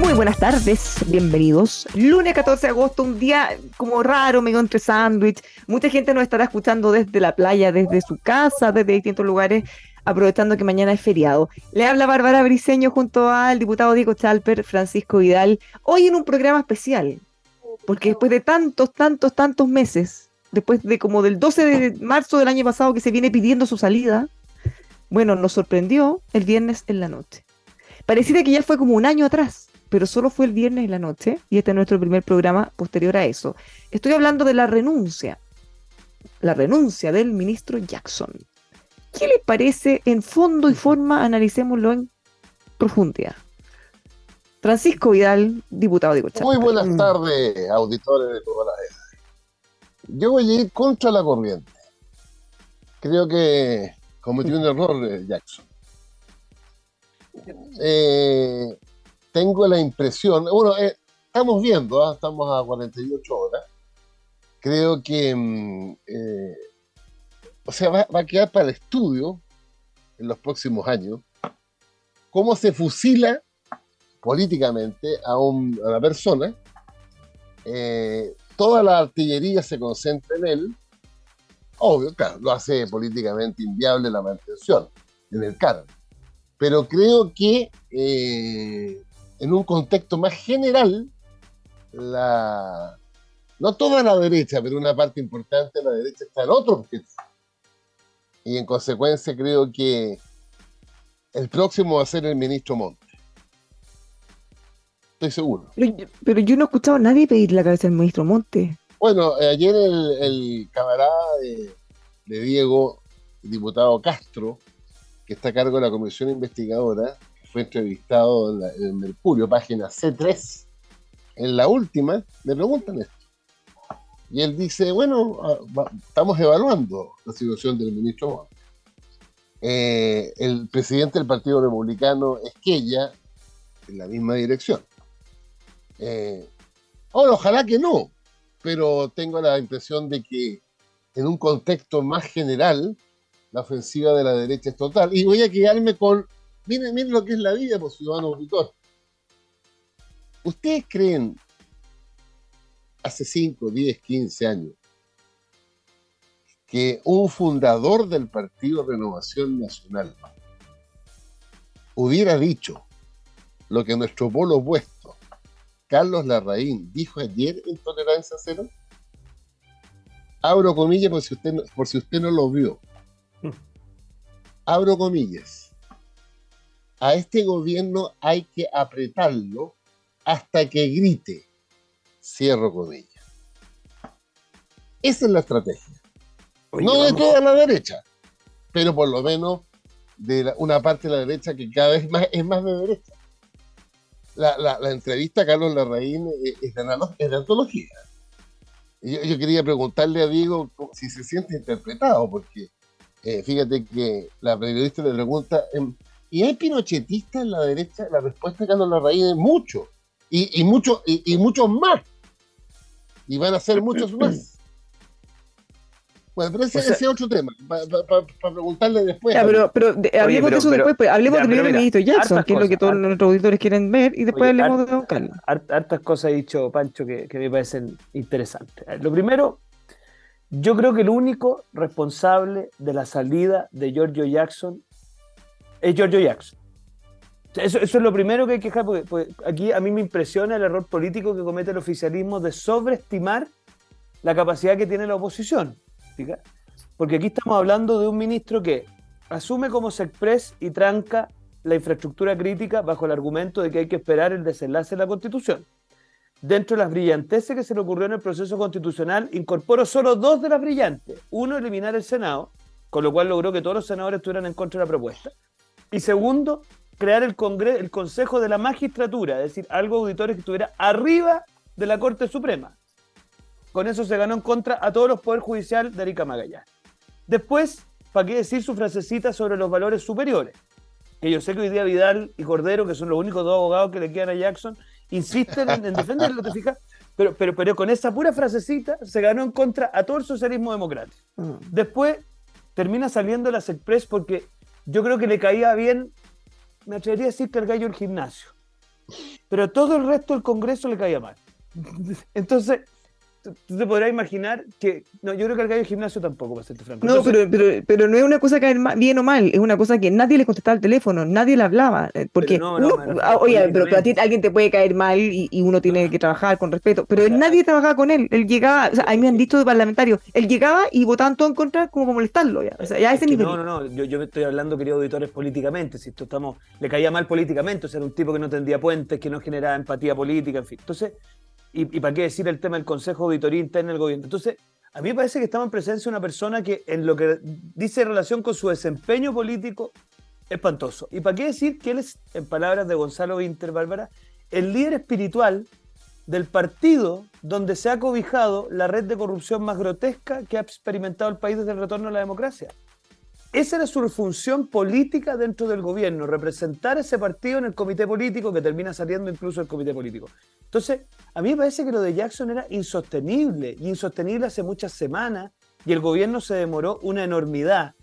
Muy buenas tardes, bienvenidos. Lunes 14 de agosto, un día como raro, medio entre sándwich. Mucha gente nos estará escuchando desde la playa, desde su casa, desde distintos lugares, aprovechando que mañana es feriado. Le habla Bárbara Briceño junto al diputado Diego Chalper, Francisco Vidal, hoy en un programa especial, porque después de tantos, tantos, tantos meses, después de como del 12 de marzo del año pasado que se viene pidiendo su salida, bueno, nos sorprendió el viernes en la noche. Pareciera que ya fue como un año atrás pero solo fue el viernes en la noche y este es nuestro primer programa posterior a eso. Estoy hablando de la renuncia, la renuncia del ministro Jackson. ¿Qué le parece en fondo y forma? Analicémoslo en profundidad. Francisco Vidal, diputado de Cochapa. Muy buenas tardes, auditores de todas las edades. Yo voy a ir contra la corriente. Creo que cometió un error eh, Jackson. Eh, tengo la impresión, bueno, eh, estamos viendo, ¿ah? estamos a 48 horas, creo que, mm, eh, o sea, va, a quedar para el estudio en los próximos años cómo se fusila políticamente a, una persona, eh, toda la artillería se concentra en él, obvio, claro, lo hace políticamente inviable la mantención en el cargo. Pero creo que en un contexto más general, la, no toda la derecha, pero una parte importante de la derecha está en otro. Y en consecuencia creo que el próximo va a ser el ministro Monte. Estoy seguro. Pero, yo no he escuchado a nadie pedir la cabeza del ministro Monte. Bueno, eh, ayer el, camarada de, de Diego, el diputado Castro, que está a cargo de la comisión investigadora, fue entrevistado en, el Mercurio, página C3, en la última, le preguntan esto. Y él dice, bueno, ah, estamos evaluando la situación del ministro eh, el presidente del Partido Republicano es que ella, en la misma dirección. Eh, ojalá que no, pero tengo la impresión de que en un contexto más general, la ofensiva de la derecha es total. Y voy a quedarme con Miren, miren lo que es la vida, por ciudadano auditor. ¿Ustedes creen hace 5, 10, 15 años que un fundador del Partido Renovación Nacional hubiera dicho lo que nuestro polo opuesto, Carlos Larraín, dijo ayer en Tolerancia Cero? Abro comillas por si usted por si usted no lo vio. Abro comillas a este gobierno hay que apretarlo hasta que grite. Cierro comillas. Esa es la estrategia. no de toda la derecha, pero por lo menos de una parte de la derecha que cada vez más, es más de derecha. La, entrevista a Carlos Larraín es de, antología. Yo, yo, quería preguntarle a Diego si se siente interpretado, porque eh, fíjate que la periodista le pregunta, em, y hay pinochetistas en la derecha, la respuesta de Carlos Larraín es mucho, y, y, mucho, y, muchos más. Y van a ser muchos más. Bueno, pero ese, es otro tema, para preguntarle después. pero, hablemos de eso después, pues, hablemos del primer ministro Jackson, que es lo que todos nuestros auditores quieren ver, y después hablemos de Don Carlos. Hartas cosas ha dicho Pancho que, que me parecen interesantes. Lo primero, yo creo que el único responsable de la salida de Giorgio Jackson es Giorgio Jackson. Eso, es lo primero que hay que dejar, porque, porque aquí a mí me impresiona el error político que comete el oficialismo de sobreestimar la capacidad que tiene la oposición. Porque aquí estamos hablando de un ministro que asume como Sexpress y tranca la infraestructura crítica bajo el argumento de que hay que esperar el desenlace de la Constitución. Dentro de las brillanteces que se le ocurrió en el proceso constitucional, incorporó solo dos de las brillantes. Uno, eliminar el Senado, con lo cual logró que todos los senadores estuvieran en contra de la propuesta. Y segundo, crear el, el Consejo de la Magistratura, es decir, algo auditores que estuviera arriba de la Corte Suprema. Con eso se ganó en contra a todos los poderes judiciales de Arica Magallanes. Después, ¿para qué decir su frasecita sobre los valores superiores? Que yo sé que hoy día Vidal y Cordero, que son los únicos dos abogados que le quedan a Jackson, insisten en, en defenderlo, ¿te fijas? Pero, pero, pero con esa pura frasecita se ganó en contra a todo el socialismo democrático. Mm. Después termina saliendo la Express porque yo creo que le caía bien, me atrevería a decir que el gallo del gimnasio. Pero todo el resto del Congreso le caía mal. Entonces, tú te podrás imaginar que. No, yo creo que al gallo del gimnasio tampoco, para serte franco. No, Entonces, pero, pero, pero no es una cosa caer bien o mal, es una cosa que nadie le contestaba al teléfono, nadie le hablaba. eh, Porque, no, no, uno- refiero ah, oye, pero, a ti alguien te puede caer mal y, y uno tiene que trabajar con respeto, pero nadie trabajaba con él. Él llegaba, o sea, a mí me han dicho de parlamentario, él llegaba y votaban todo en contra como para molestarlo. Ya, o sea, ya Es ese nivel. no, no, no, yo, yo estoy hablando, queridos auditores, políticamente. Si esto estamos, le caía mal políticamente, o sea, era un tipo que no tendía puentes, que no generaba empatía política, en fin. Entonces, y, para qué decir el tema del Consejo de Auditoría Interna del Gobierno. Entonces, a mí me parece que estamos en presencia de una persona que en lo que dice en relación con su desempeño político, espantoso. Y para qué decir que él es, en palabras de Gonzalo Winter, Bárbara, el líder espiritual del partido donde se ha cobijado la red de corrupción más grotesca que ha experimentado el país desde el retorno a la democracia. Esa era su función política dentro del gobierno, representar ese partido en el comité político que termina saliendo incluso el comité político. Entonces, a mí me parece que lo de Jackson era insostenible, y insostenible hace muchas semanas, y el gobierno se demoró una enormidad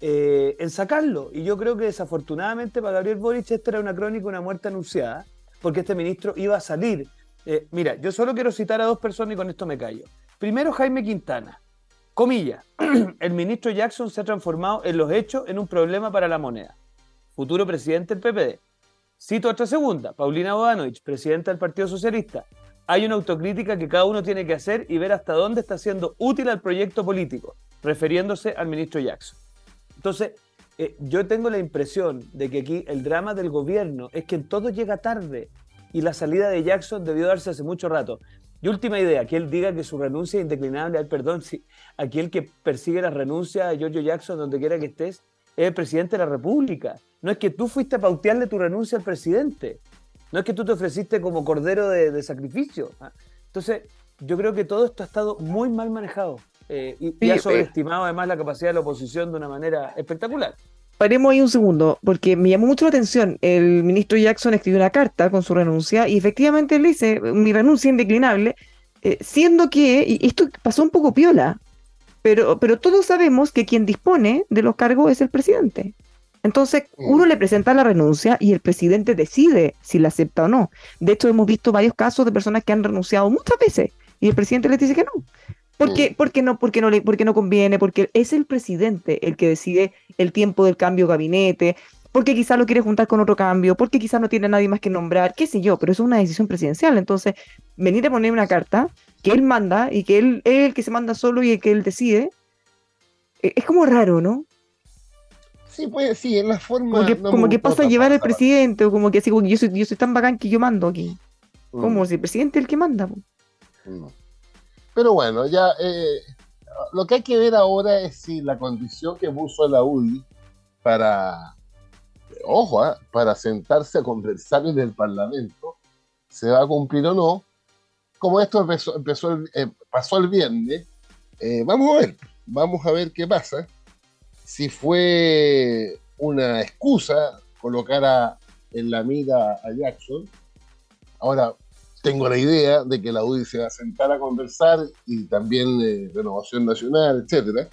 eh, en sacarlo. Y yo creo que desafortunadamente para Gabriel Boric esta era una crónica, una muerte anunciada, porque este ministro iba a salir. Eh, mira, yo solo quiero citar a dos personas y con esto me callo. Primero, Jaime Quintana. Comilla, el ministro Jackson se ha transformado en los hechos en un problema para la moneda. Futuro presidente del PPD. Cito otra segunda, Paulina Bodanovich, presidenta del Partido Socialista. Hay una autocrítica que cada uno tiene que hacer y ver hasta dónde está siendo útil al proyecto político, refiriéndose al ministro Jackson. Entonces, eh, yo tengo la impresión de que aquí el drama del gobierno es que todo llega tarde y la salida de Jackson debió darse hace mucho rato. Y última idea, que él diga que su renuncia es indeclinable, perdón, si aquí el que persigue la renuncia a Giorgio Jackson donde quiera que estés es el presidente de la República. No es que tú fuiste a pautearle tu renuncia al presidente. No es que tú te ofreciste como cordero de, de sacrificio. Ah, Entonces, yo creo que todo esto ha estado muy mal manejado eh, y, ha eh. sobreestimado además la capacidad de la oposición de una manera espectacular. Paremos ahí un segundo, porque me llamó mucho la atención. El ministro Jackson escribió una carta con su renuncia y efectivamente él dice, mi renuncia indeclinable, eh, siendo que, y esto pasó un poco piola, pero, pero todos sabemos que quien dispone de los cargos es el presidente. Entonces, Mm. uno le presenta la renuncia y el presidente decide si la acepta o no. De hecho, hemos visto varios casos de personas que han renunciado muchas veces y el presidente les dice que no. ¿Por qué? Porque no, porque no le, porque no conviene, porque es el presidente el que decide el tiempo del cambio de gabinete, porque quizás lo quiere juntar con otro cambio, porque quizás no tiene a nadie más que nombrar, qué sé yo, pero eso es una decisión presidencial. Entonces, venir a poner una carta que él manda y que él es el que se manda solo y el que él decide, eh, es como raro, ¿no? Sí, pues sí, es la forma. Como que, no como que pasa a llevar al presidente, o como que así, como que yo soy, yo soy tan bacán que yo mando aquí. Mm. Como si el presidente es el que manda. po. Pero bueno, ya eh, lo que hay que ver ahora es si la condición que puso la UDI para, ojo, ah, para sentarse a conversar en el Parlamento se va a cumplir o no. Como esto empezó, empezó eh, pasó el viernes, eh, vamos a ver, vamos a ver qué pasa. Si fue una excusa colocar a- en la mira a Jackson. Ahora, tengo la idea de que la UDI se va a sentar a conversar y también eh, Renovación Nacional, etcétera.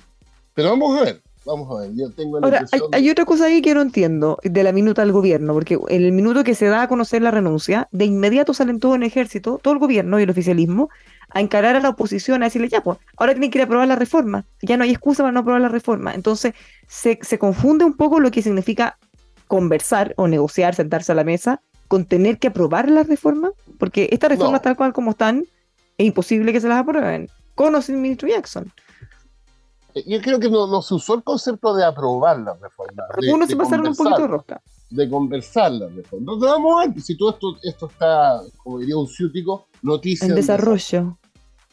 Pero vamos a ver, vamos a ver. Yo tengo la Ahora, impresión hay otra cosa ahí que no entiendo de la minuta del gobierno, porque en el minuto que se da a conocer la renuncia, de inmediato salen todo el ejército, todo el gobierno y el oficialismo, a encarar a la oposición, a decirle, ya, pues, ahora tienen que ir a aprobar la reforma, ya no hay excusa para no aprobar la reforma. Entonces, se, se confunde un poco lo que significa conversar o negociar, sentarse a la mesa, con tener que aprobar la reforma? Porque estas reformas No. tal cual como están, es imposible que se las aprueben, con o sin ministro Jackson. Eh, Yo creo que no, no se usó el concepto de aprobar las reformas. Algunos se pasaron un poquito de rosca. De conversar las reformas. No, vamos a ver, si todo esto, esto está, como diría un ciútico, noticia. En desarrollo.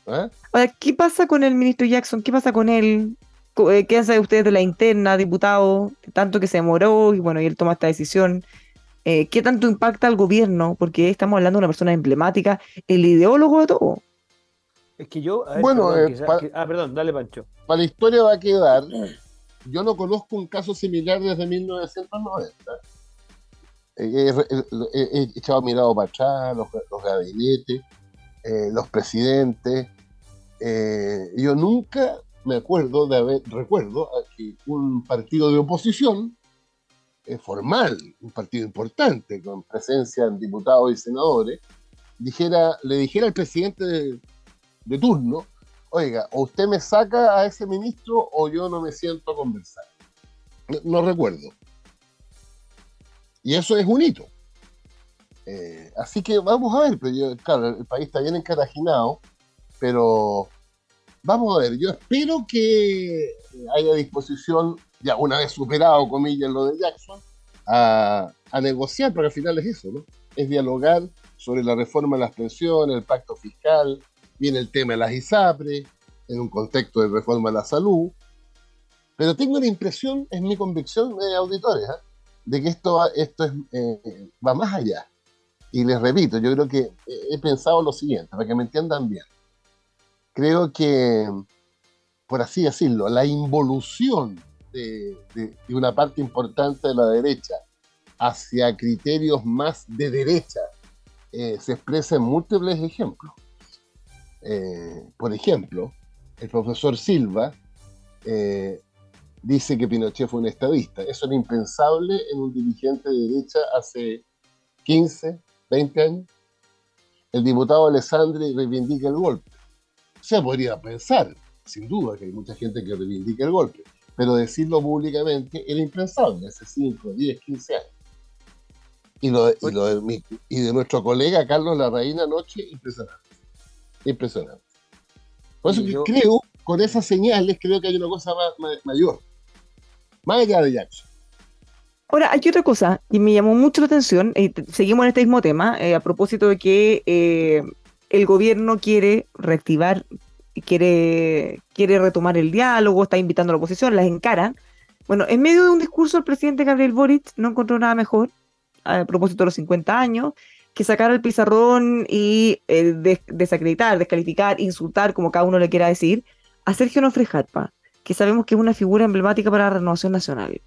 ¿Eh? Ahora, ¿qué pasa con el ministro Jackson? ¿Qué pasa con él? Eh, ¿Qué sabe ustedes de la interna, diputado? Tanto que se demoró y bueno, y él toma esta decisión. Eh, ¿Qué tanto impacta al gobierno? Porque estamos hablando de una persona emblemática, el ideólogo de todo. Es que yo. a ver, Bueno, perdón, eh, quizá- pa- que- ah, perdón, dale, Pancho. Para la historia va a quedar. Yo no conozco un caso similar desde 1990. Eh, He, he- he- he echado mirado para atrás, los, los gabinetes, eh, los presidentes. Eh, yo nunca me acuerdo de haber, recuerdo a que un partido de oposición formal, un partido importante, con presencia en diputados y senadores, dijera, le dijera al presidente de, de turno, oiga, o usted me saca a ese ministro o yo no me siento a conversar. No, recuerdo. Y eso es un hito. Eh, así que vamos a ver, pero claro, el país está bien encarajinado, pero vamos a ver, yo espero que haya disposición, ya una vez superado, comillas, lo de Jackson, a, negociar, porque al final es eso, ¿no? Es dialogar sobre la reforma de las pensiones, el pacto fiscal, viene el tema de las ISAPRE, en un contexto de reforma de la salud, pero tengo la impresión, es mi convicción de auditores, ¿ah? de que esto, esto es, eh, va más allá. Y les repito, yo creo que eh, he pensado lo siguiente, para que me entiendan bien. Creo que, por así decirlo, la involución de, una parte importante de la derecha hacia criterios más de derecha eh, se expresa en múltiples ejemplos. Eh, por ejemplo, el profesor Silva eh, dice que Pinochet fue un estadista. Eso era impensable en un dirigente de derecha hace 15, 20 años. El diputado Alessandri reivindica el golpe. Se podría pensar, sin duda, que hay mucha gente que reivindica el golpe, pero decirlo públicamente era impensable hace 5, 10, 15 años. Y lo, de, y lo de, mi- y de nuestro colega Carlos Larraín anoche, impresionante. Impresionante. Por eso que yo- creo, con esas señales, creo que hay una cosa ma- ma- mayor. Más allá de Jackson. Ahora, hay otra cosa que me llamó mucho la atención, y seguimos en este mismo tema, eh, a propósito de que eh, el gobierno quiere reactivar, quiere, quiere retomar el diálogo, está invitando a la oposición, las encaran. Bueno, en medio de un discurso, el presidente Gabriel Boric no encontró nada mejor, a propósito de los 50 años, que sacar el pizarrón y eh, des- desacreditar, descalificar, insultar, como cada uno le quiera decir, a Sergio Nofre Jarpa, que sabemos que es una figura emblemática para la renovación nacional.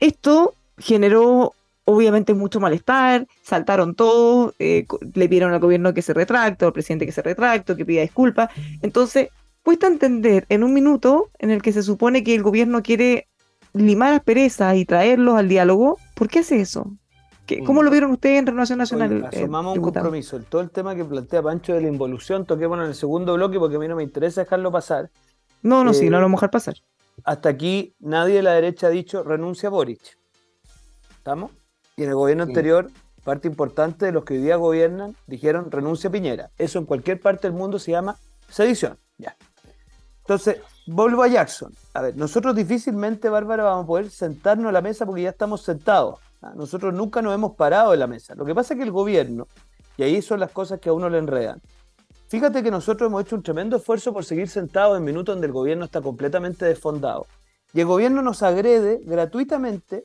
Esto generó obviamente mucho malestar, saltaron todos, eh, le pidieron al gobierno que se retracte, al presidente que se retracte, que pida disculpas. Entonces, cuesta entender en un minuto en el que se supone que el gobierno quiere limar asperezas y traerlos al diálogo, ¿por qué hace eso? ¿Qué- ¿Cómo lo vieron ustedes en Renovación Nacional? Oye, eh, asumamos un compromiso. Todo el tema que plantea Pancho de la involución, toquémonos en el segundo bloque porque a mí no me interesa dejarlo pasar. No, no, sí, eh, no lo vamos a dejar pasar. Hasta aquí nadie de la derecha ha dicho renuncia a Boric. ¿Estamos? Y en el gobierno Sí. anterior, parte importante de los que hoy día gobiernan dijeron renuncia a Piñera. Eso en cualquier parte del mundo se llama sedición. Ya. Entonces, vuelvo a Jackson. A ver, nosotros difícilmente, Bárbara, vamos a poder sentarnos a la mesa porque ya estamos sentados. ¿ah? Nosotros nunca nos hemos parado de la mesa. Lo que pasa es que el gobierno, y ahí son las cosas que a uno le enredan, Fíjate que nosotros hemos hecho un tremendo esfuerzo por seguir sentados en minutos donde el gobierno está completamente desfondado. Y el gobierno nos agrede gratuitamente,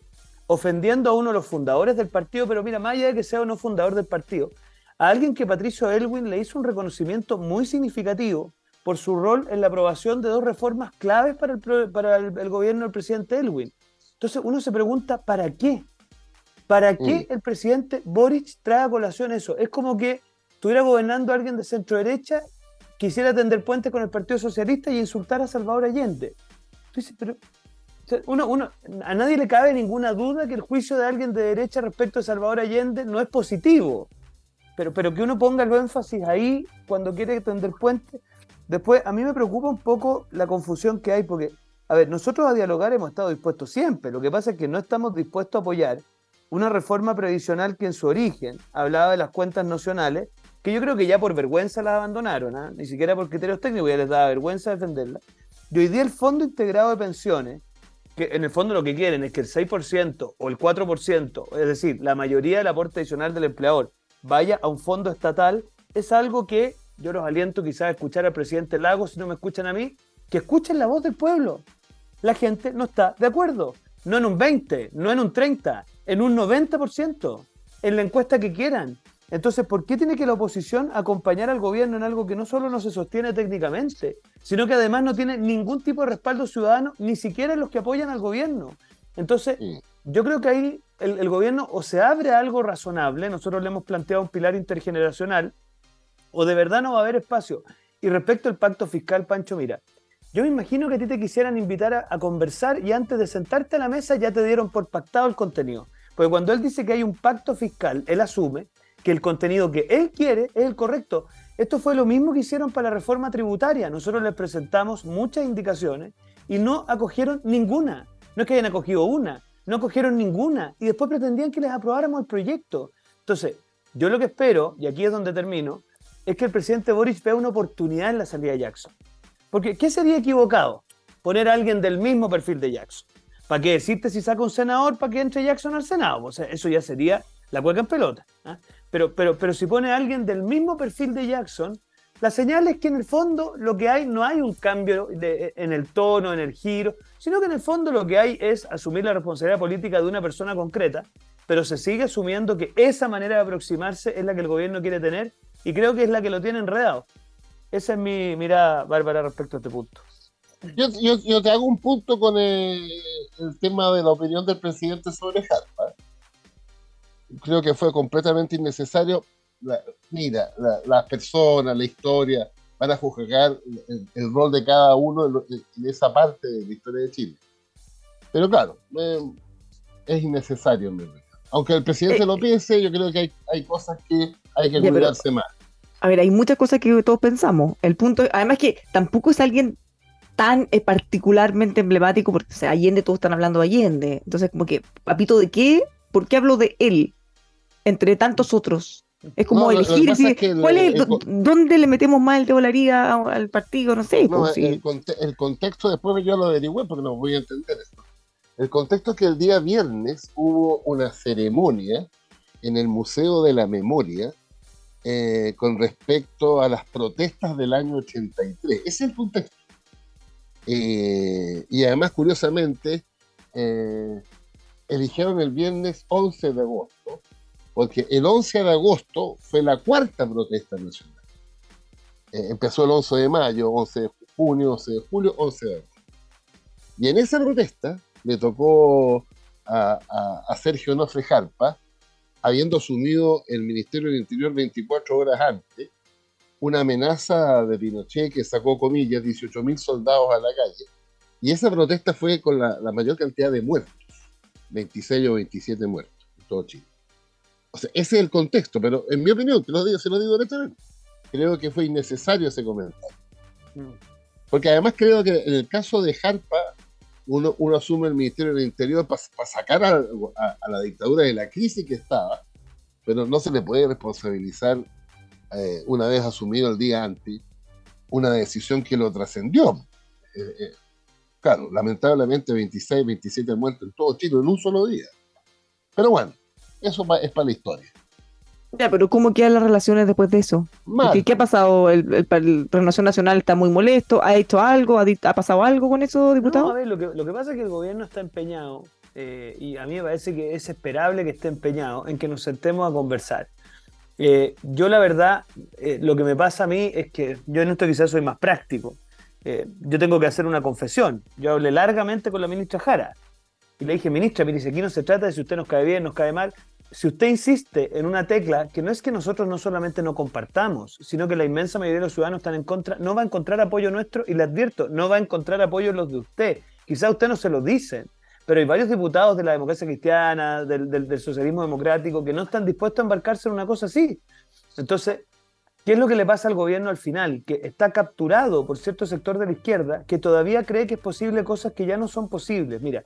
ofendiendo a uno de los fundadores del partido, pero mira, más allá de que sea o no fundador del partido, a alguien que Patricio Elwin le hizo un reconocimiento muy significativo por su rol en la aprobación de dos reformas claves para el, pro- para el, el gobierno del presidente Elwin. Entonces uno se pregunta, ¿para qué? ¿Para qué el presidente Boric trae a colación eso? Es como que estuviera gobernando alguien de centro derecha, quisiera tender puentes con el Partido Socialista y insultar a Salvador Allende. Entonces, pero uno, a nadie le cabe ninguna duda que el juicio de alguien de derecha respecto a Salvador Allende no es positivo. Pero, pero que uno ponga el énfasis ahí cuando quiere tender puentes. Después, a mí me preocupa un poco la confusión que hay, porque, a ver, nosotros a dialogar hemos estado dispuestos siempre. Lo que pasa es que no estamos dispuestos a apoyar una reforma previsional que en su origen hablaba de las cuentas nacionales, que yo creo que ya por vergüenza las abandonaron, ¿ah? ni siquiera por criterios técnicos, ya les daba vergüenza defenderla. Y hoy día el Fondo Integrado de Pensiones, en el fondo lo que quieren es que el 6% o el 4%, es decir, la mayoría del aporte adicional del empleador, vaya a un fondo estatal, es algo que yo los aliento quizás a escuchar al presidente Lagos, si no me escuchan a mí, que escuchen la voz del pueblo. La gente no está de acuerdo, no en un 20, no en un 30, en un 90%, en la encuesta que quieran. Entonces, ¿por qué tiene que la oposición acompañar al gobierno en algo que no solo no se sostiene técnicamente, sino que además no tiene ningún tipo de respaldo ciudadano, ni siquiera en los que apoyan al gobierno? Entonces, yo creo que ahí el, gobierno o se abre a algo razonable, nosotros le hemos planteado un pilar intergeneracional, o de verdad no va a haber espacio. Y respecto al pacto fiscal, Pancho, mira, yo me imagino que a ti te quisieran invitar a, a conversar y antes de sentarte a la mesa ya te dieron por pactado el contenido. Porque cuando él dice que hay un pacto fiscal, él asume que el contenido que él quiere es el correcto. Esto fue lo mismo que hicieron para la reforma tributaria. Nosotros les presentamos muchas indicaciones y no acogieron ninguna. No es que hayan acogido una, no acogieron ninguna y después pretendían que les aprobáramos el proyecto. Entonces, yo lo que espero, y aquí es donde termino, es que el presidente Boris vea una oportunidad en la salida de Jackson. Porque, ¿qué sería equivocado? Poner a alguien del mismo perfil de Jackson. ¿Para qué decirte si saca un senador para que entre Jackson al Senado? O sea, eso ya sería la cueca en pelota. ¿ah? Pero, pero, pero si pone a alguien del mismo perfil de Jackson, la señal es que en el fondo lo que hay no hay un cambio en el tono, en el giro, sino que en el fondo lo que hay es asumir la responsabilidad política de una persona concreta, pero se sigue asumiendo que esa manera de aproximarse es la que el gobierno quiere tener y creo que es la que lo tiene enredado. Esa es mi mirada, Bárbara, respecto a este punto. Yo, te hago un punto con el, el, tema de la opinión del presidente sobre Harpa creo que fue completamente innecesario. mira, las personas, la historia, van a juzgar el, rol de cada uno en, esa parte de la historia de Chile. Pero claro, es innecesario, aunque el presidente eh, lo piense, yo creo que hay, hay cosas que hay que cuidarse más. A ver, hay muchas cosas que todos pensamos. El punto, además que tampoco es alguien tan eh, particularmente emblemático, porque o sea, Allende, todos están hablando de Allende. Entonces, como que, papito, ¿de qué? ¿Por qué hablo de él? Entre tantos otros. Es como elegir dónde le metemos más el de volaría al partido, no sé. Pues, el, contexto después yo lo averigüé porque no voy a entender esto. El contexto es que el día viernes hubo una ceremonia en el Museo de la Memoria eh, con respecto a las protestas del año 83. Ese es el contexto. Eh, y además, curiosamente, eh, eligieron el viernes 11 de agosto porque el 11 de agosto fue la cuarta protesta nacional. Eh, empezó el 11 de mayo, 11 de junio, 11 de julio, 11 de agosto. Y en esa protesta le tocó a, Sergio Nofre Jarpa, habiendo asumido el Ministerio del Interior 24 horas antes, una amenaza de Pinochet que sacó, comillas, 18.000 soldados a la calle. Y esa protesta fue con la, la mayor cantidad de muertos, 26 o 27 muertos en todo Chile. O sea, ese es el contexto, pero en mi opinión, te lo digo, se lo digo directamente, creo que fue innecesario ese comentario. Mm. Porque además creo que en el caso de Harpa, uno, uno asume el Ministerio del Interior para sacar a, la dictadura de la crisis que estaba, pero no se le puede responsabilizar eh, una vez asumido el día antes una decisión que lo trascendió. Eh, eh, claro, lamentablemente 26, 27 muertos en todo Chile en un solo día. Pero bueno, eso es para la historia. Ya, pero ¿cómo quedan las relaciones después de eso? ¿Qué, ha pasado? ¿El, el, Nacional está muy molesto? ¿Ha hecho algo? ¿Ha, pasado algo con eso, diputado? a ver, lo que, lo que pasa es que el gobierno está empeñado, eh, y a mí me parece que es esperable que esté empeñado en que nos sentemos a conversar. Eh, yo la verdad, eh, lo que me pasa a mí es que yo en esto quizás soy más práctico. yo tengo que hacer una confesión. Yo hablé largamente con la ministra Jara y le dije, ministra, mire, aquí no se trata de si usted nos cae bien, nos cae mal. Si usted insiste en una tecla que no es que nosotros no solamente no compartamos, sino que la inmensa mayoría de los ciudadanos están en contra, no va a encontrar apoyo nuestro y le advierto, no va a encontrar apoyo en los de usted. Quizá usted no se lo dicen, pero hay varios diputados de la democracia cristiana, del, del socialismo democrático, que no están dispuestos a embarcarse en una cosa así. Entonces, ¿Qué es lo que le pasa al gobierno al final? Que está capturado por cierto sector de la izquierda que todavía cree que es posible cosas que ya no son posibles. Mira,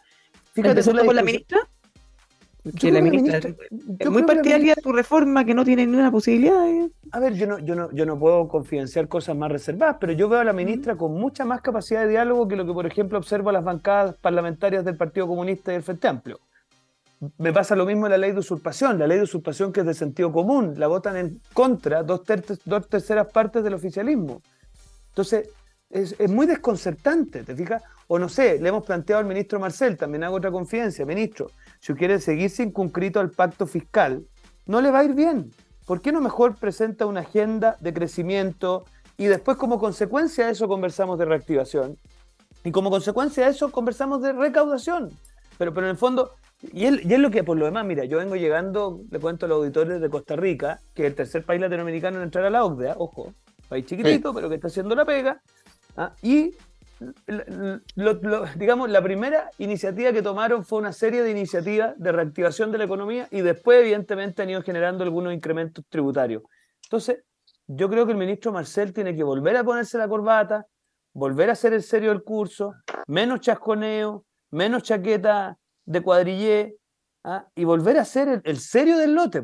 Fíjate, ¿Empezando por la ministra? Que la ministra es muy partidaria de tu reforma que no tiene ninguna posibilidad. ¿eh? A ver, yo no, yo, no, yo no puedo confidenciar cosas más reservadas, pero yo veo a la ministra con mucha más capacidad de diálogo que lo que, por ejemplo, observo a las bancadas parlamentarias del Partido Comunista y del Frente Amplio. Me pasa lo mismo en la ley de usurpación, la ley de usurpación que es de sentido común, la votan en contra dos, dos terceras partes del oficialismo. Entonces, es, es, muy desconcertante, ¿te fijas? O no sé, le hemos planteado al ministro Marcel, también hago otra confidencia, ministro, si quiere seguir circunscrito al pacto fiscal, no le va a ir bien. ¿Por qué no mejor presenta una agenda de crecimiento y después como consecuencia de eso conversamos de reactivación? Y como consecuencia de eso conversamos de recaudación. Pero, pero en el fondo, y es, y es lo que por lo demás, mira, yo vengo llegando, le cuento a los auditores de Costa Rica, que es el tercer país latinoamericano en entrar a la OCDE, ojo, país chiquitito, pero que está haciendo la pega, ¿ah? y digamos, la primera iniciativa que tomaron fue una serie de iniciativas de reactivación de la economía y después, evidentemente, han ido generando algunos incrementos tributarios. Entonces, yo creo que el ministro Marcel tiene que volver a ponerse la corbata, volver a hacer el serio del curso, menos chasconeo, menos chaqueta de cuadrillé ¿ah? y volver a hacer el, el serio del lote.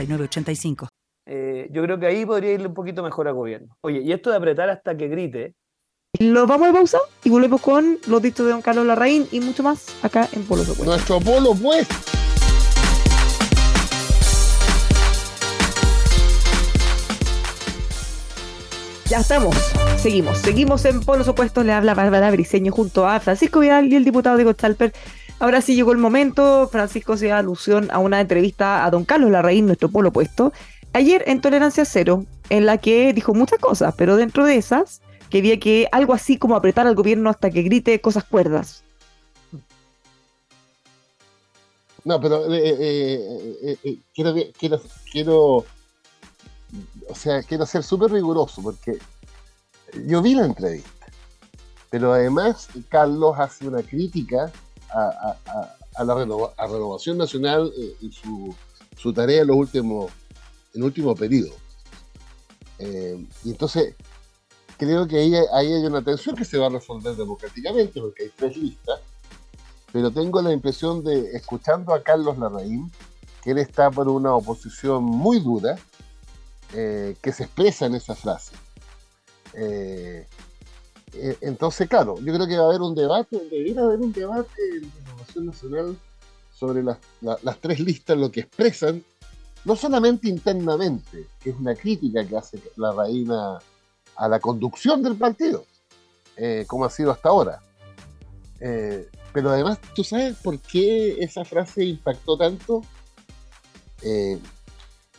9069 eh, yo creo que ahí podría irle un poquito mejor al gobierno. Oye, y esto de apretar hasta que grite. Lo vamos a pausar y volvemos con los dichos de don Carlos Larraín y mucho más acá en Polo Opuesto. Nuestro Polo pues. Ya estamos, seguimos, seguimos en Polos Opuestos. Le habla Bárbara Briseño junto a Francisco Vidal y el diputado Diego Chalper Ahora sí llegó el momento. Francisco se da alusión a una entrevista a don Carlos Larraín, nuestro polo opuesto, ayer en Tolerancia Cero, en la que dijo muchas cosas, pero dentro de esas quería que algo así como apretar al gobierno hasta que grite cosas cuerdas. No, pero eh, eh, eh, quiero, quiero, quiero, o sea, quiero ser súper riguroso porque yo vi la entrevista, pero además Carlos hace una crítica a, la renovación nacional eh, en su, tarea en los últimos en último periodo. Eh, y entonces creo que ahí, ahí, hay una tensión que se va a resolver democráticamente porque hay tres listas, pero tengo la impresión de, escuchando a Carlos Larraín, que él está por una oposición muy dura, eh, que se expresa en esa frase. Eh, entonces, claro, yo creo que va a haber un debate, debería haber un debate en la Renovación Nacional sobre las, las tres listas, lo que expresan, no solamente internamente, que es una crítica que hace la reina a la conducción del partido, eh, como ha sido hasta ahora. Eh, pero además, ¿tú sabes por qué esa frase impactó tanto?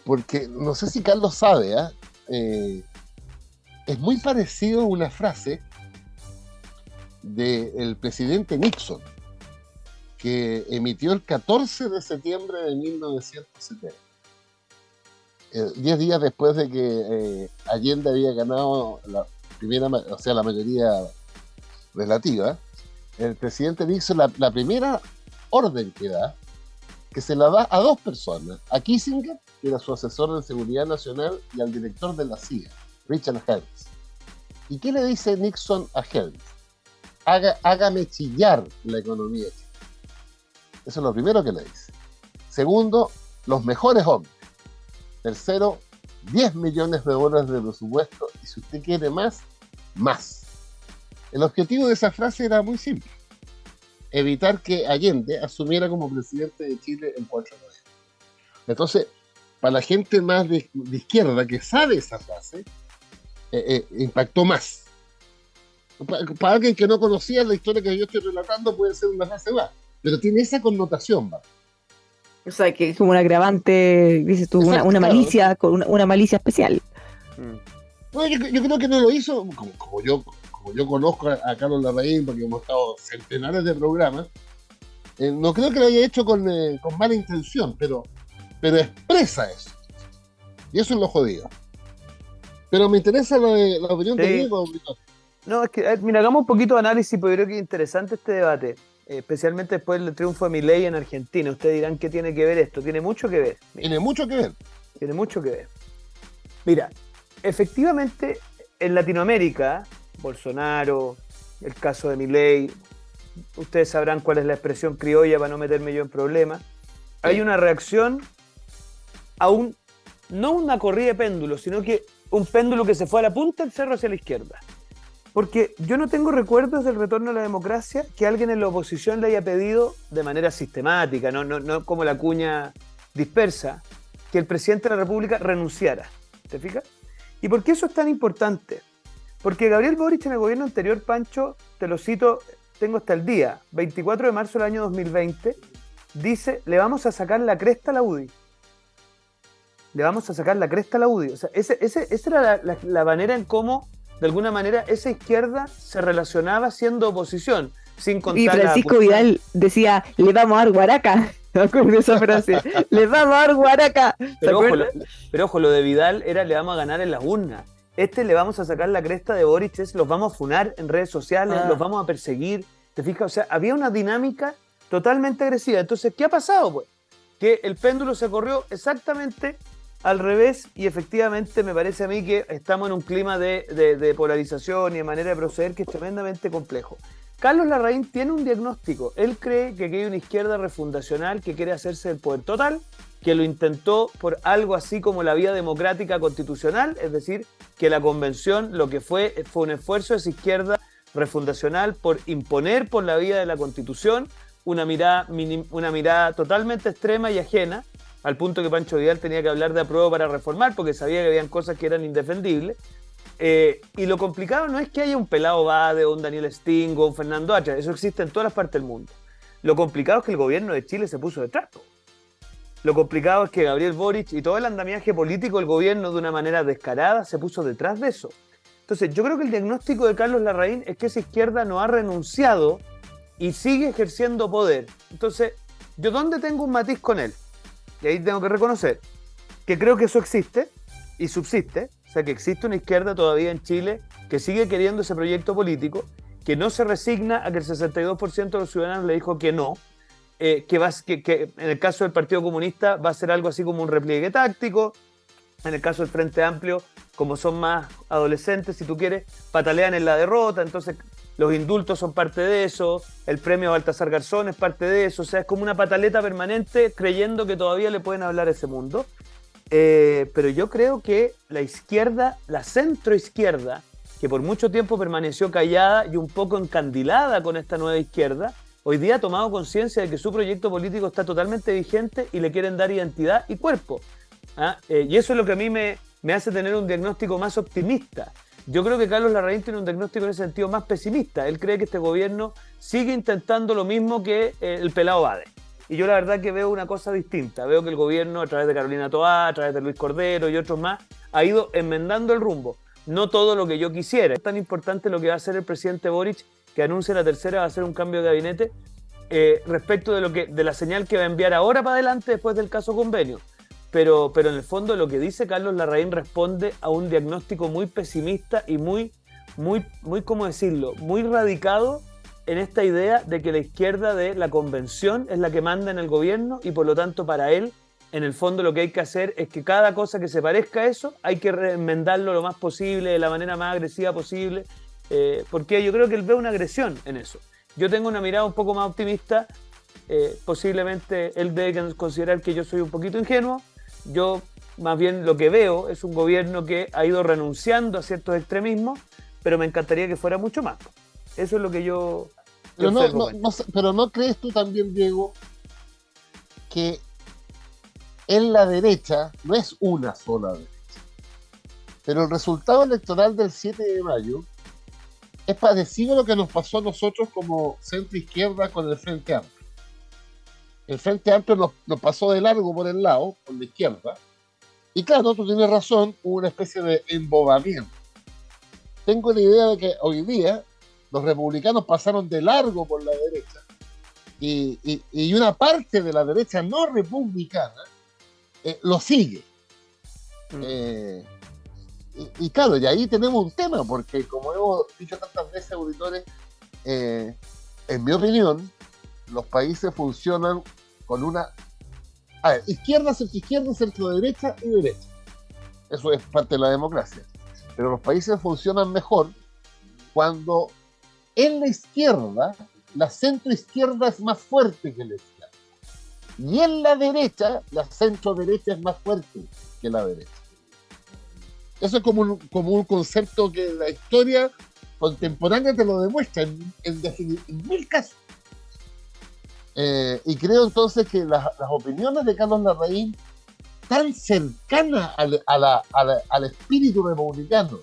porque no sé si Carlos sabe, ¿ah? es muy parecido a una frase del presidente Nixon, que emitió el 14 de septiembre de 1970. Eh, diez días después de que eh, Allende había ganado la primera, o sea, la mayoría relativa, el presidente Nixon, la, la primera orden que da, que se la da a dos personas, a Kissinger, que era su asesor de seguridad nacional, y al director de la CIA, Richard Helms. ¿Y qué le dice Nixon a Helms? Hágame chillar la economía. Eso es lo primero que le dice. Segundo, los mejores hombres. Tercero, 10 millones de dólares de presupuesto y si usted quiere más, más. El objetivo de esa frase era muy simple. Evitar que Allende asumiera como presidente de Chile 4 de noviembre. Entonces, para la gente más de, izquierda que sabe esa frase, eh, eh, impactó más para, alguien que no conocía la historia que yo estoy relatando, puede ser una frase más, pero tiene esa connotación, ¿va? O sea, que es como un agravante, dices tú, una, malicia, con una, malicia especial. Mm. yo, creo que no lo hizo, como, yo como yo conozco a, Carlos Larraín, porque hemos estado centenares de programas, Eh, no creo que lo haya hecho con, eh, con mala intención, pero, pero expresa eso. Y eso es lo jodido. Pero me interesa la, la opinión de Sí. Diego. No, es que, mira, hagamos un poquito de análisis, porque creo que es interesante este debate, eh, especialmente después del triunfo de Milei en Argentina. Ustedes dirán qué tiene que ver esto. Tiene mucho que ver. Mira, Tiene mucho que ver. tiene mucho que ver. Mira, efectivamente, en Latinoamérica, Bolsonaro, el caso de Milei, ustedes sabrán cuál es la expresión criolla para no meterme yo en problemas. Hay una reacción a un, no una corrida de péndulos, sino que un péndulo que se fue a la punta del cerro hacia la izquierda. Porque yo no tengo recuerdos del retorno a la democracia que alguien en la oposición le haya pedido de manera sistemática, no, no, no como la cuña dispersa, que el presidente de la República renunciara. ¿Te fijas? ¿Y por qué eso es tan importante? Porque Gabriel Boric en el gobierno anterior, Pancho, te lo cito, tengo hasta el día, 24 de marzo del año 2020, dice, le vamos a sacar la cresta a la UDI. Le vamos a sacar la cresta a la UDI. O sea, esa era la- la manera en cómo, de alguna manera, esa izquierda se relacionaba siendo oposición, sin contar Y Francisco. Vidal decía, le vamos a dar guaraca. Me acuerdo esa frase. le vamos a dar guaraca. ¿Te Pero ojo, lo, pero ojo, lo de Vidal era le vamos a ganar en las urnas. Este le vamos a sacar la cresta de Boric, es los vamos a funar en redes sociales, Ah. los vamos a perseguir. ¿Te fijas? O sea, había una dinámica totalmente agresiva. Entonces, ¿qué ha pasado? Pues? Que el péndulo se corrió exactamente al revés y efectivamente me parece a mí que estamos en un clima de, polarización y de manera de proceder que es tremendamente complejo. Carlos Larraín tiene un diagnóstico. Él cree que aquí hay una izquierda refundacional que quiere hacerse el poder total, que lo intentó por algo así como la vía democrática constitucional, es decir, que la convención lo que fue fue un esfuerzo de esa izquierda refundacional por imponer por la vía de la constitución una mirada, una mirada totalmente extrema y ajena, al punto que Pancho Vidal tenía que hablar de apruebo para reformar, porque sabía que habían cosas que eran indefendibles. Eh, y lo complicado no es que haya un Pelado Bade o un Daniel Sting o un Fernando Hacha, eso existe en todas las partes del mundo. Lo complicado es que el gobierno de Chile se puso detrás. Lo complicado es que Gabriel Boric y todo el andamiaje político del gobierno de una manera descarada se puso detrás de eso. Entonces, yo creo que el diagnóstico de Carlos Larraín es que esa izquierda no ha renunciado y sigue ejerciendo poder. Entonces, ¿yo dónde tengo un matiz con él? Y ahí tengo que reconocer que creo que eso existe y subsiste. O sea, que existe una izquierda todavía en Chile que sigue queriendo ese proyecto político, que no se resigna a que el 62% de los ciudadanos le dijo que no, eh, que, va, que, que en el caso del Partido Comunista va a ser algo así como un repliegue táctico, en el caso del Frente Amplio, como son más adolescentes, si tú quieres, patalean en la derrota, entonces los indultos son parte de eso, el premio Baltasar Garzón es parte de eso, o sea, es como una pataleta permanente creyendo que todavía le pueden hablar a ese mundo. Eh, pero yo creo que la izquierda, la centroizquierda, que por mucho tiempo permaneció callada y un poco encandilada con esta nueva izquierda, hoy día ha tomado conciencia de que su proyecto político está totalmente vigente y le quieren dar identidad y cuerpo. ¿ah? Eh, y eso es lo que a mí me, me hace tener un diagnóstico más optimista. Yo creo que Carlos Larraín tiene un diagnóstico en ese sentido más pesimista. Él cree que este gobierno sigue intentando lo mismo que eh, el pelado Bade. Y yo la verdad que veo una cosa distinta. Veo que el gobierno, a través de Carolina Toá, a través de Luis Cordero y otros más, ha ido enmendando el rumbo. No todo lo que yo quisiera. Es tan importante lo que va a hacer el presidente Boric, que anuncia la tercera, va a hacer un cambio de gabinete, eh, respecto de, lo que, de la señal que va a enviar ahora para adelante después del caso convenio. Pero, pero en el fondo lo que dice Carlos Larraín responde a un diagnóstico muy pesimista y muy, muy, muy, ¿cómo decirlo? Muy radicado en esta idea de que la izquierda de la convención es la que manda en el gobierno y por lo tanto para él, en el fondo lo que hay que hacer es que cada cosa que se parezca a eso hay que enmendarlo lo más posible, de la manera más agresiva posible, eh, porque yo creo que él ve una agresión en eso. Yo tengo una mirada un poco más optimista, eh, posiblemente él debe considerar que yo soy un poquito ingenuo, yo más bien lo que veo es un gobierno que ha ido renunciando a ciertos extremismos, pero me encantaría que fuera mucho más. Eso es lo que yo... Pero no, pero no crees tú también, Diego, que en la derecha no es una sola derecha. Pero el resultado electoral del 7 de mayo es parecido a lo que nos pasó a nosotros como centro izquierda con el Frente Amplio. El Frente Amplio nos, nos pasó de largo por el lado, por la izquierda. Y claro, tú tienes razón, hubo una especie de embobamiento. Tengo la idea de que hoy día los republicanos pasaron de largo por la derecha y, una parte de la derecha no republicana eh, lo sigue. Mm. Eh, y, claro, y ahí tenemos un tema, porque como hemos dicho tantas veces, auditores, eh, en mi opinión, los países funcionan con una... A ver, izquierda, centro izquierda, centro derecha y derecha. Eso es parte de la democracia. Pero los países funcionan mejor cuando en la izquierda la centro izquierda es más fuerte que la izquierda. Y en la derecha, la centro derecha es más fuerte que la derecha. Eso es como un, como un concepto que la historia contemporánea te lo demuestra en, en, mil casos. Eh, y creo entonces que las, opiniones de Carlos Larraín, tan cercanas al, al espíritu republicano,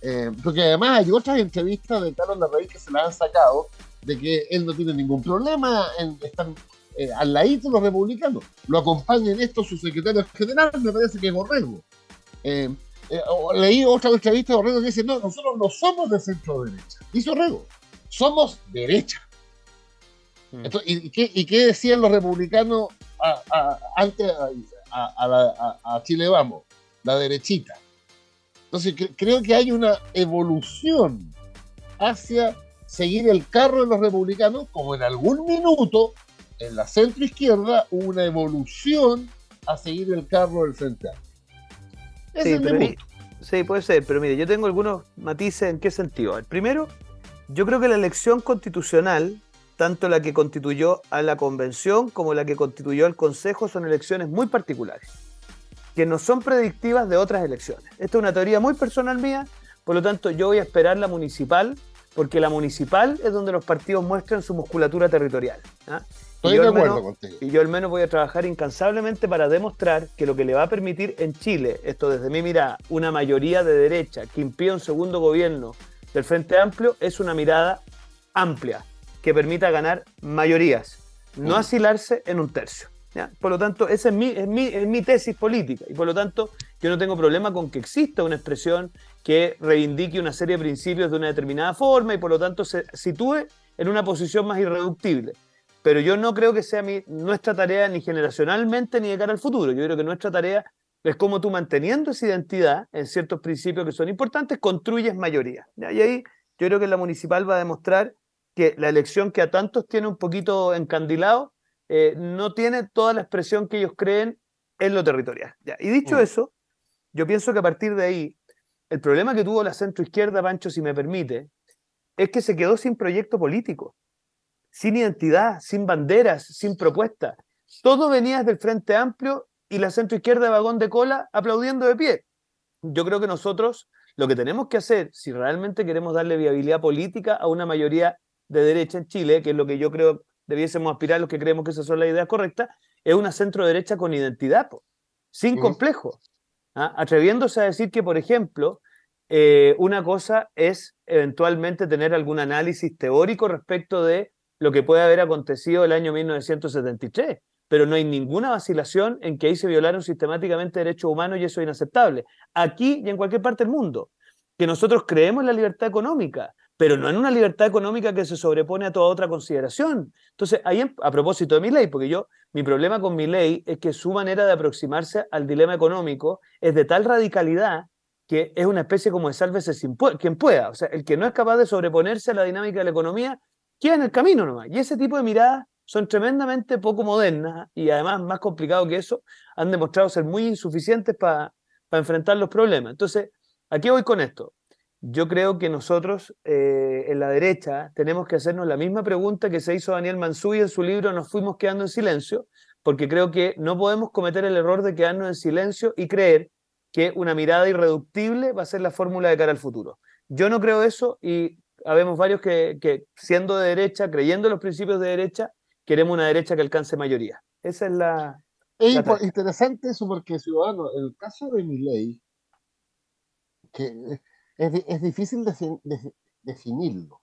eh, porque además hay otras entrevistas de Carlos Larraín que se las han sacado, de que él no tiene ningún problema en estar eh, al ladito de los republicanos. Lo acompaña en esto su secretario general, me parece que es Borrego. Eh, leí otra entrevista de Borrego que dice, no, nosotros no somos de centro derecha. Dice Borrego, somos derecha. Mm. ¿y, qué, decían los republicanos antes a, Chile Vamos? La derechita. Entonces creo que hay una evolución hacia seguir el carro de los republicanos, como en algún minuto en la centro izquierda hubo una evolución a seguir el carro del Frente sí, puede ser, pero mire, yo tengo algunos matices en qué sentido. El primero, yo creo que la elección constitucional, tanto la que constituyó a la convención como la que constituyó al Consejo, son elecciones muy particulares, que no son predictivas de otras elecciones. Esta es una teoría muy personal mía, por lo tanto yo voy a esperar la municipal porque la municipal es donde los partidos muestran su musculatura territorial. ¿ah? Estoy de acuerdo contigo. Y yo al menos voy a trabajar incansablemente para demostrar que lo que le va a permitir en Chile, esto desde mi mirada, una mayoría de derecha que impide un segundo gobierno del Frente Amplio, es una mirada amplia, que permita ganar mayorías, no mm. asilarse en un tercio. Por lo tanto, esa es mi, es, mi, es mi tesis política y por lo tanto yo no tengo problema con que exista una expresión que reivindique una serie de principios de una determinada forma y por lo tanto se sitúe en una posición más irreductible. Pero yo no creo que sea mi, nuestra tarea ni generacionalmente ni de cara al futuro. Yo creo que nuestra tarea es como tú manteniendo esa identidad en ciertos principios que son importantes, construyes mayoría. Y ahí yo creo que la municipal va a demostrar que la elección que a tantos tiene un poquito encandilado eh, no tiene toda la expresión que ellos creen en lo territorial. Y dicho mm. eso, yo pienso que a partir de ahí, el problema que tuvo la centroizquierda, Pancho, si me permite, es que se quedó sin proyecto político, sin identidad, sin banderas, sin propuesta. Todo venía desde el Frente Amplio y la centroizquierda de vagón de cola aplaudiendo de pie. Yo creo que nosotros lo que tenemos que hacer, si realmente queremos darle viabilidad política a una mayoría de derecha en Chile, que es lo que yo creo debiésemos aspirar los que creemos que esas son las ideas correctas, es una centro derecha con identidad, sin complejo. ¿ah? Atreviéndose a decir que, por ejemplo, eh, una cosa es eventualmente tener algún análisis teórico respecto de lo que puede haber acontecido el año 1973, pero no hay ninguna vacilación en que ahí se violaron sistemáticamente derechos humanos y eso es inaceptable. Aquí y en cualquier parte del mundo, que nosotros creemos en la libertad económica, pero no en una libertad económica que se sobrepone a toda otra consideración. Entonces, ahí a propósito de mi ley, porque yo, mi problema con mi ley es que su manera de aproximarse al dilema económico es de tal radicalidad que es una especie como de sálvese sin quien pueda. O sea, el que no es capaz de sobreponerse a la dinámica de la economía queda en el camino nomás. Y ese tipo de miradas son tremendamente poco modernas y además más complicado que eso, han demostrado ser muy insuficientes para enfrentar los problemas. Entonces, ¿a qué voy con esto? Yo creo que nosotros eh, en la derecha tenemos que hacernos la misma pregunta que se hizo Daniel Mansuy en su libro Nos fuimos quedando en silencio, porque creo que no podemos cometer el error de quedarnos en silencio y creer que una mirada irreductible va a ser la fórmula de cara al futuro. Yo no creo eso y habemos varios que, que siendo de derecha, creyendo en los principios de derecha, queremos una derecha que alcance mayoría. Esa es la... Es interesante eso porque, Ciudadano, el caso de mi ley, que es, difícil definirlo,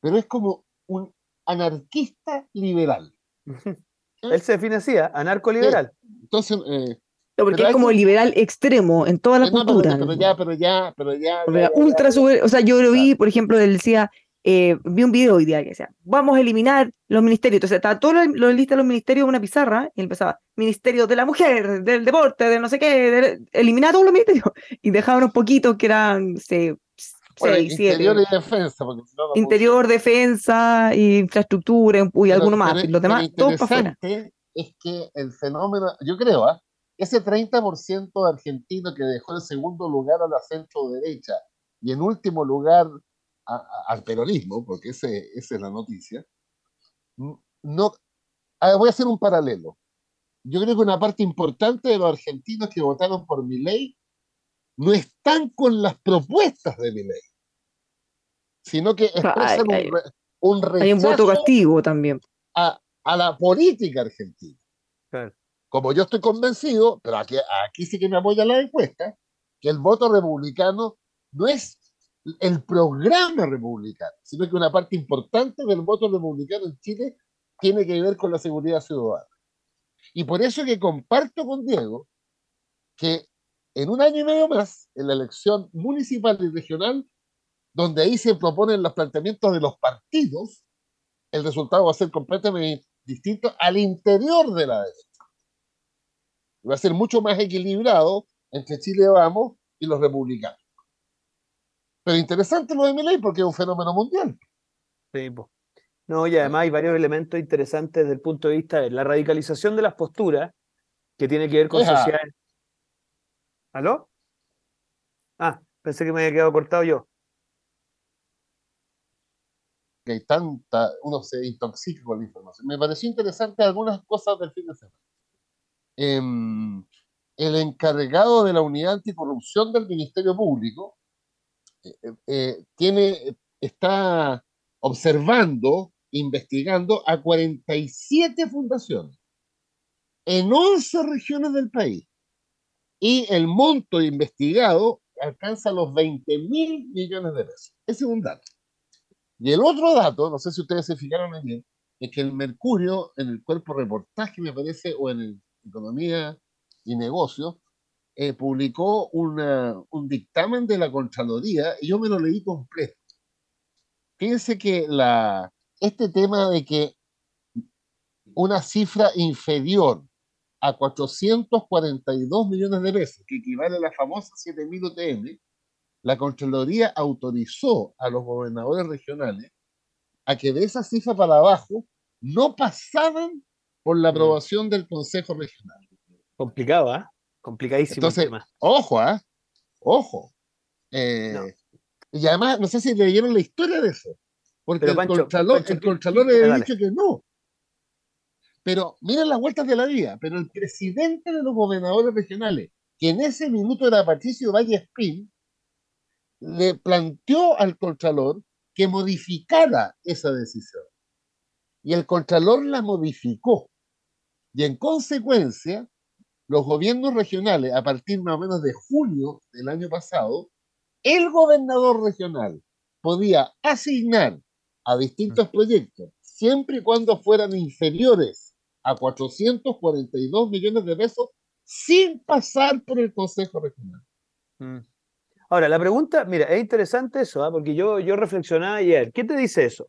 pero es como un anarquista liberal. Él se define así, ¿ah? anarco-liberal. Entonces, eh, porque es como liberal extremo en toda la cultura. Pero, ya, pero ya, pero ya. ultra o sea, yo lo vi, por ejemplo, él decía, eh, vi un video hoy día que decía, vamos a eliminar los ministerios. Entonces estaba todo lo, lo lista de los ministerios en una pizarra y empezaba, Ministerio de la Mujer, del Deporte, de no sé qué, de, eliminar todos los ministerios y dejaban unos poquitos que eran, se, Bueno, seis, siete. interior y defensa. Porque si no, no Interior, defensa, infraestructura y Pero- alguno más. pero- los demás, todos para afuera. es que el fenómeno, yo creo, ¿ah? ese 30% de argentino que dejó en segundo lugar a la centro derecha y en último lugar a- a- al peronismo, porque ese, esa es la noticia, no, voy a hacer un paralelo. Yo creo que una parte importante de los argentinos que votaron por mi ley no están con las propuestas de mi ley, sino que expresan hay- un, un Hay un voto rechazo castigo también. a, a la política argentina. Claro. Como yo estoy convencido, pero aquí, aquí sí que me apoya la encuesta, que el voto republicano no es el programa republicano, sino que una parte importante del voto republicano en Chile tiene que ver con la seguridad ciudadana. Y por eso que comparto con Diego que en un año y medio más, en la elección municipal y regional, donde ahí se proponen los planteamientos de los partidos, el resultado va a ser completamente distinto al interior de la derecha. Va a ser mucho más equilibrado entre Chile Vamos y los republicanos. Pero interesante lo de mi ley porque es un fenómeno mundial. Sí, po. No, y además hay varios elementos interesantes desde el punto de vista de la radicalización de las posturas que tiene que ver con sociedades. ¿Aló? Ah, pensé que me había quedado cortado yo. Que hay tanta, uno se intoxica con la información. Me pareció interesante algunas cosas del fin de semana. Em, el encargado de la unidad anticorrupción del Ministerio Público eh, tiene, está observando, investigando a 47 fundaciones en 11 regiones del país. Y el monto investigado alcanza los 20 mil millones de pesos. Ese es un dato. Y el otro dato, no sé si ustedes se fijaron bien, es que el Mercurio, en el cuerpo reportaje, me parece, o en Economía y Negocios, eh, publicó una- un dictamen de la Contraloría y yo me lo leí completo. Fíjense que la, este tema de que una cifra inferior a 442 millones de pesos, que equivale a la famosa 7.000 UTM, la Contraloría autorizó a los gobernadores regionales a que de esa cifra para abajo no pasaban por la aprobación del Consejo Regional. Complicado, ¿ah? Complicadísimo Entonces, el tema. Ojo, ¿ah? Ojo. Eh, No. Y además, no sé si leyeron la historia de eso. Porque el, contralor, Pancho, el ¿qué- Contralor le había dale. dicho que no. Pero miren las vueltas de la vida. Pero el presidente de los gobernadores regionales, que en ese minuto era Patricio Valle Espín, le planteó al Contralor que modificara esa decisión. Y el Contralor la modificó. Y en consecuencia, los gobiernos regionales, a partir más o menos de junio del año pasado, el gobernador regional podía asignar a distintos proyectos, siempre y cuando fueran inferiores a 442 millones de pesos, sin pasar por el Consejo Regional. Mm. Ahora, la pregunta, mira, es interesante eso, ¿ah? porque yo, yo reflexionaba ayer. ¿Qué te dice eso?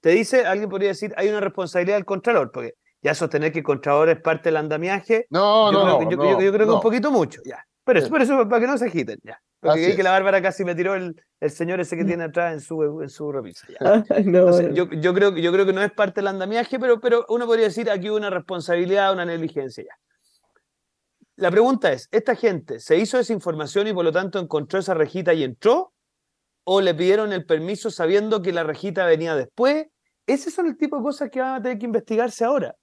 Te dice, alguien podría decir, hay una responsabilidad del Contralor, porque ya sostener que el Contralor es parte del andamiaje, No, yo, no, creo, no, yo- no, yo- yo creo que no. un poquito mucho, ya. Pero eso, por eso, para que no se agiten, ya. Porque que la Bárbara casi me tiró el, el señor ese que tiene atrás en su, en su repisa. ya. Entonces, yo, yo creo, que- yo creo que no es parte del andamiaje, pero, pero uno podría decir aquí hubo una responsabilidad, una negligencia ya. La pregunta es, ¿esta gente se hizo esa información y por lo tanto encontró esa rejita y entró? ¿O le pidieron el permiso sabiendo que la rejita venía después? Ese son el tipo de cosas que van a tener que investigarse ahora.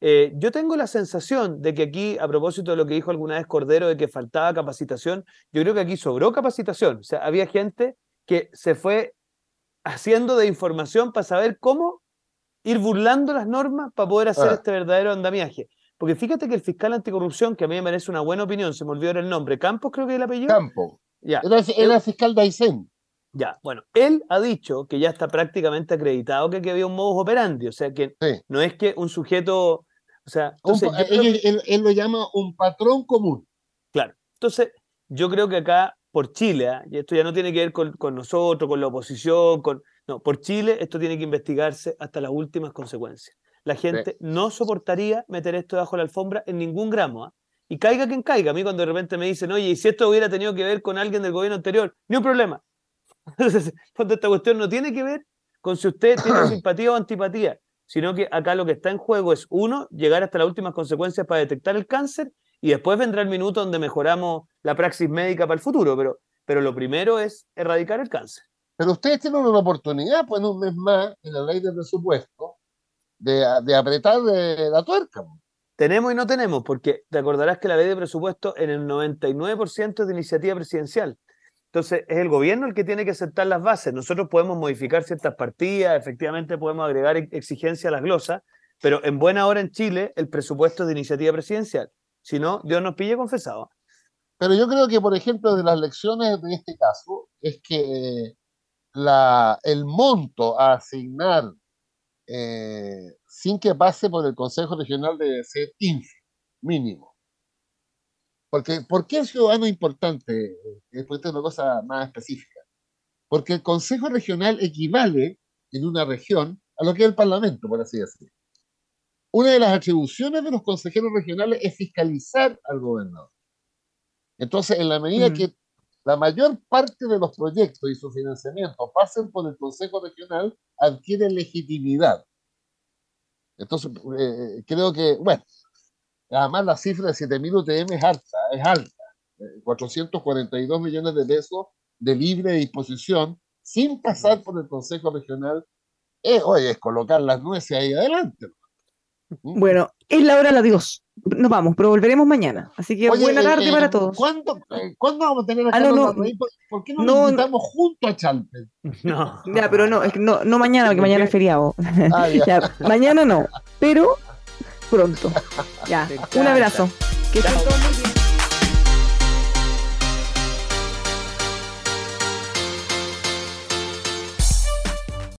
Eh, yo tengo la sensación de que aquí, a propósito de lo que dijo alguna vez Cordero, de que faltaba capacitación, yo creo que aquí sobró capacitación. O sea, había gente que se fue haciendo de información para saber cómo ir burlando las normas para poder hacer Ah. este verdadero andamiaje. Porque fíjate que el fiscal anticorrupción, que a mí me merece una buena opinión, se me olvidó el nombre, Campos creo que es el apellido. Campo. Ya, Era, era fiscal de Aysén. ya, bueno, él ha dicho que ya está prácticamente acreditado que, que había un modus operandi, o sea que Sí. no es que un sujeto, o sea, entonces, pa- yo creo él, él- él lo llama un patrón común. Claro. Entonces, yo creo que acá, por Chile, ¿ah? y esto ya no tiene que ver con, con nosotros, con la oposición, con, No, por Chile esto tiene que investigarse hasta las últimas consecuencias. La gente no soportaría meter esto debajo de la alfombra en ningún gramo. ¿ah? Y caiga quien caiga. A mí cuando de repente me dicen, oye, ¿y si esto hubiera tenido que ver con alguien del gobierno anterior? Ni un problema. Entonces, esta cuestión no tiene que ver con si usted tiene simpatía o antipatía, sino que acá lo que está en juego es, uno, llegar hasta las últimas consecuencias para detectar el cáncer y después vendrá el minuto donde mejoramos la praxis médica para el futuro, pero, pero lo primero es erradicar el cáncer. Pero ustedes tienen una oportunidad, pues, un mes más en la ley de presupuesto de, de apretar de la tuerca. Tenemos y no tenemos, porque te acordarás que la ley de presupuesto en el 99% es de iniciativa presidencial. Entonces, es el gobierno el que tiene que aceptar las bases. Nosotros podemos modificar ciertas partidas, efectivamente podemos agregar exigencias a las glosas, pero en buena hora en Chile el presupuesto es de iniciativa presidencial. Si no, Dios nos pille confesado. Pero yo creo que, por ejemplo, de las lecciones de este caso, es que el monto a asignar eh, sin que pase por el Consejo Regional debe ser ínfimo, mínimo. Porque, ¿Por qué el ciudadano es importante? Después de una cosa más específica. Porque el Consejo Regional equivale en una región a lo que es el Parlamento, por así decirlo. Una de las atribuciones de los consejeros regionales es fiscalizar al gobernador. Entonces, en la medida que la mayor parte de los proyectos y su financiamiento pasen por el Consejo Regional, adquieren legitimidad. Entonces, eh, creo que, bueno, además la cifra de 7.000 UTM es alta, es alta. 442 eh, millones de pesos de libre disposición sin pasar por el Consejo Regional. Eh, oye, es colocar las nueces ahí adelante. ¿Mm? Bueno, es la hora del adiós. Nos vamos, pero volveremos mañana. Así que buena tarde eh, para todos. ¿cuándo, ¿cuándo, vamos a tener a ah, no, ¿Por, qué no, nos invitamos junto a Chalpe? No. Ya, pero no, no, no mañana, porque mañana es feriado. Ah, ya. mañana no, pero pronto. Ya, un abrazo. Que estén todos muy bien.